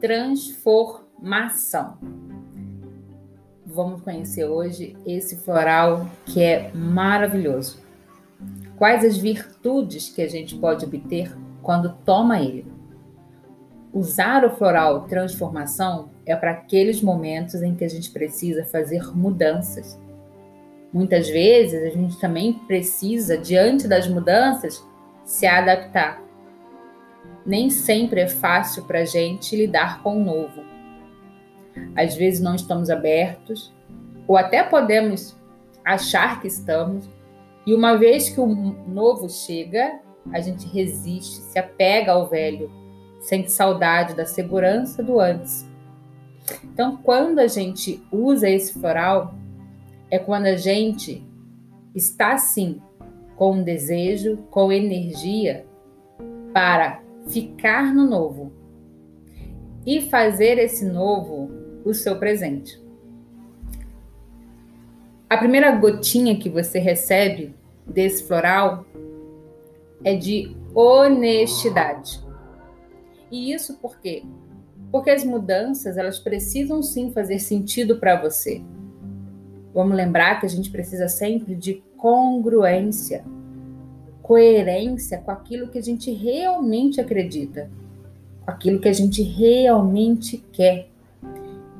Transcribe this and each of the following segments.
transformação. Vamos conhecer hoje esse floral que é maravilhoso. Quais as virtudes que a gente pode obter quando toma ele? Usar o floral transformação é para aqueles momentos em que a gente precisa fazer mudanças. Muitas vezes a gente também precisa, diante das mudanças, se adaptar. Nem sempre é fácil para a gente lidar com o novo. Às vezes não estamos abertos, ou até podemos achar que estamos, e uma vez que o novo chega, a gente resiste, se apega ao velho, sente saudade da segurança do antes. Então, quando a gente usa esse floral, é quando a gente está sim com desejo, com energia para ficar no novo e fazer esse novo o seu presente. A primeira gotinha que você recebe desse floral é de honestidade. E isso por quê? Porque as mudanças, elas precisam sim fazer sentido para você. Vamos lembrar que a gente precisa sempre de congruência, coerência com aquilo que a gente realmente acredita, com aquilo que a gente realmente quer.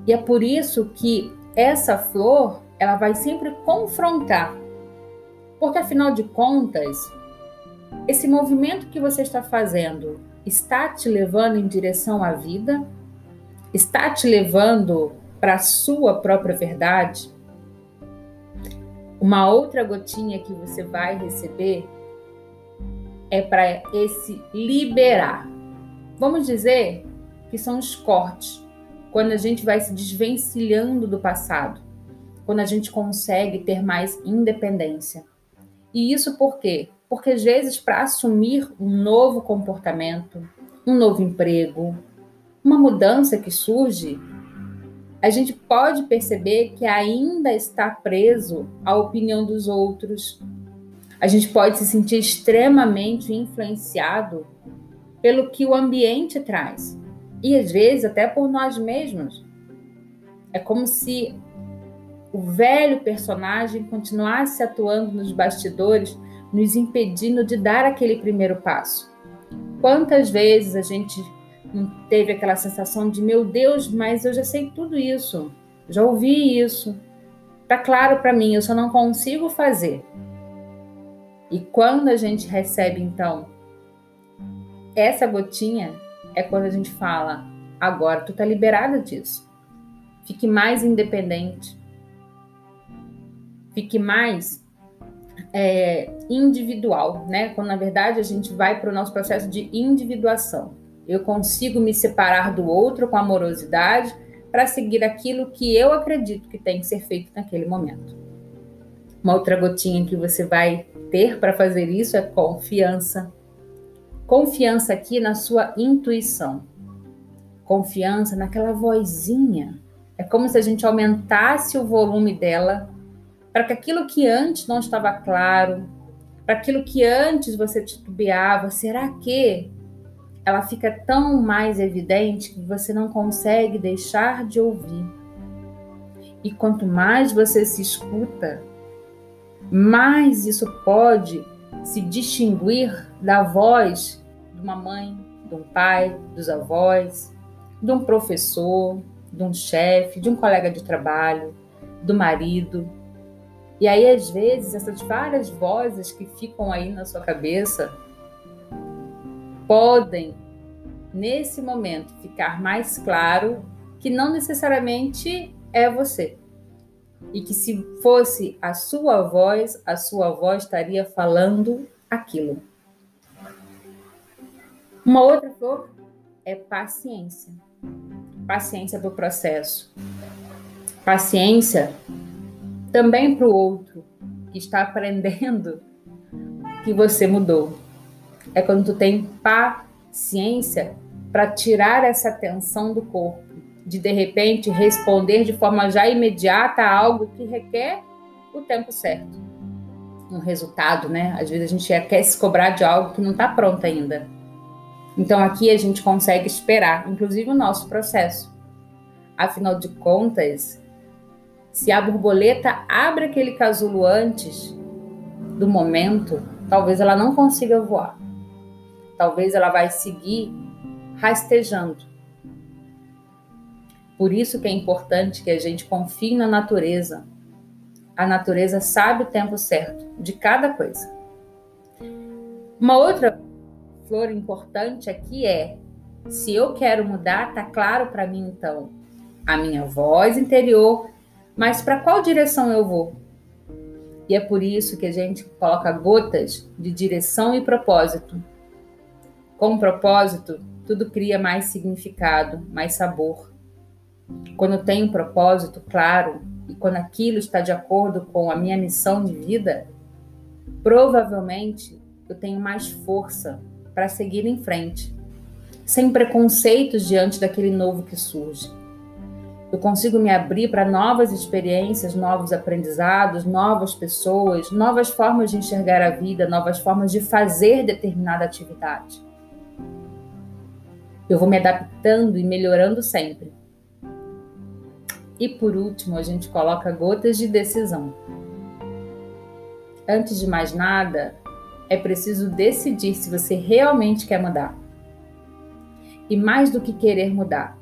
E é por isso que essa flor, ela vai sempre confrontar. Porque afinal de contas, esse movimento que você está fazendo está te levando em direção à vida? Está te levando para a sua própria verdade? Uma outra gotinha que você vai receber é para esse liberar. Vamos dizer que são os cortes, quando a gente vai se desvencilhando do passado quando a gente consegue ter mais independência. E isso por quê? Porque às vezes para assumir um novo comportamento, um novo emprego, uma mudança que surge, a gente pode perceber que ainda está preso à opinião dos outros. A gente pode se sentir extremamente influenciado pelo que o ambiente traz. E às vezes até por nós mesmos. É como se o velho personagem continuasse atuando nos bastidores, nos impedindo de dar aquele primeiro passo. Quantas vezes a gente teve aquela sensação de meu Deus, mas eu já sei tudo isso, já ouvi isso, tá claro para mim, eu só não consigo fazer. E quando a gente recebe então essa gotinha, é quando a gente fala: agora tu tá liberada disso. Fique mais independente fique mais é, individual, né? Quando na verdade a gente vai para o nosso processo de individuação. Eu consigo me separar do outro com amorosidade para seguir aquilo que eu acredito que tem que ser feito naquele momento. Uma outra gotinha que você vai ter para fazer isso é confiança. Confiança aqui na sua intuição. Confiança naquela vozinha. É como se a gente aumentasse o volume dela para que aquilo que antes não estava claro, para aquilo que antes você titubeava, será que ela fica tão mais evidente que você não consegue deixar de ouvir? E quanto mais você se escuta, mais isso pode se distinguir da voz de uma mãe, de um pai, dos avós, de um professor, de um chefe, de um colega de trabalho, do marido, e aí, às vezes, essas várias vozes que ficam aí na sua cabeça podem, nesse momento, ficar mais claro que não necessariamente é você. E que se fosse a sua voz, a sua voz estaria falando aquilo. Uma outra flor é paciência. Paciência para o processo. Paciência também para o outro que está aprendendo que você mudou. É quando tu tem paciência para tirar essa tensão do corpo, de de repente responder de forma já imediata a algo que requer o tempo certo. Um resultado, né? Às vezes a gente quer se cobrar de algo que não está pronto ainda. Então aqui a gente consegue esperar, inclusive o nosso processo. Afinal de contas, se a borboleta abre aquele casulo antes do momento, talvez ela não consiga voar. Talvez ela vai seguir rastejando. Por isso que é importante que a gente confie na natureza. A natureza sabe o tempo certo de cada coisa. Uma outra flor importante aqui é: se eu quero mudar, tá claro para mim então a minha voz interior, mas para qual direção eu vou? E é por isso que a gente coloca gotas de direção e propósito. Com propósito, tudo cria mais significado, mais sabor. Quando tenho um propósito claro e quando aquilo está de acordo com a minha missão de vida, provavelmente eu tenho mais força para seguir em frente, sem preconceitos diante daquele novo que surge. Eu consigo me abrir para novas experiências, novos aprendizados, novas pessoas, novas formas de enxergar a vida, novas formas de fazer determinada atividade. Eu vou me adaptando e melhorando sempre. E por último, a gente coloca gotas de decisão. Antes de mais nada, é preciso decidir se você realmente quer mudar. E mais do que querer mudar,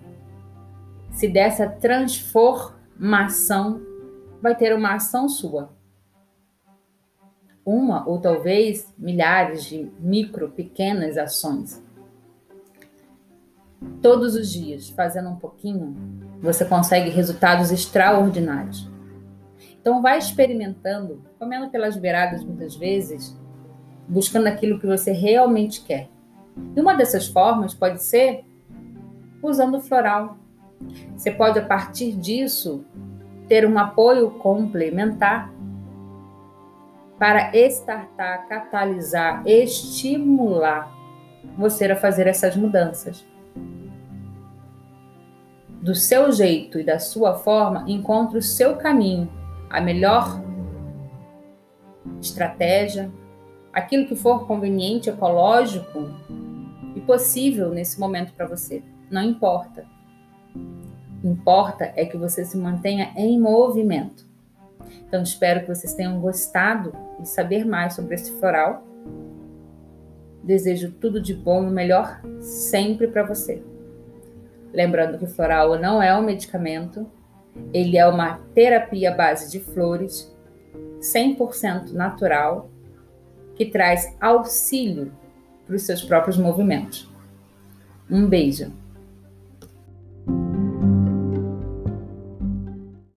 se dessa transformação vai ter uma ação sua. Uma ou talvez milhares de micro, pequenas ações. Todos os dias, fazendo um pouquinho, você consegue resultados extraordinários. Então, vai experimentando, comendo pelas beiradas muitas vezes, buscando aquilo que você realmente quer. E uma dessas formas pode ser usando o floral. Você pode, a partir disso, ter um apoio complementar para estartar, catalisar, estimular você a fazer essas mudanças. Do seu jeito e da sua forma, encontre o seu caminho, a melhor estratégia, aquilo que for conveniente, ecológico e possível nesse momento para você. Não importa. Importa é que você se mantenha em movimento. Então, espero que vocês tenham gostado de saber mais sobre esse floral. Desejo tudo de bom e o melhor sempre para você. Lembrando que o floral não é um medicamento, ele é uma terapia à base de flores, 100% natural que traz auxílio para os seus próprios movimentos. Um beijo!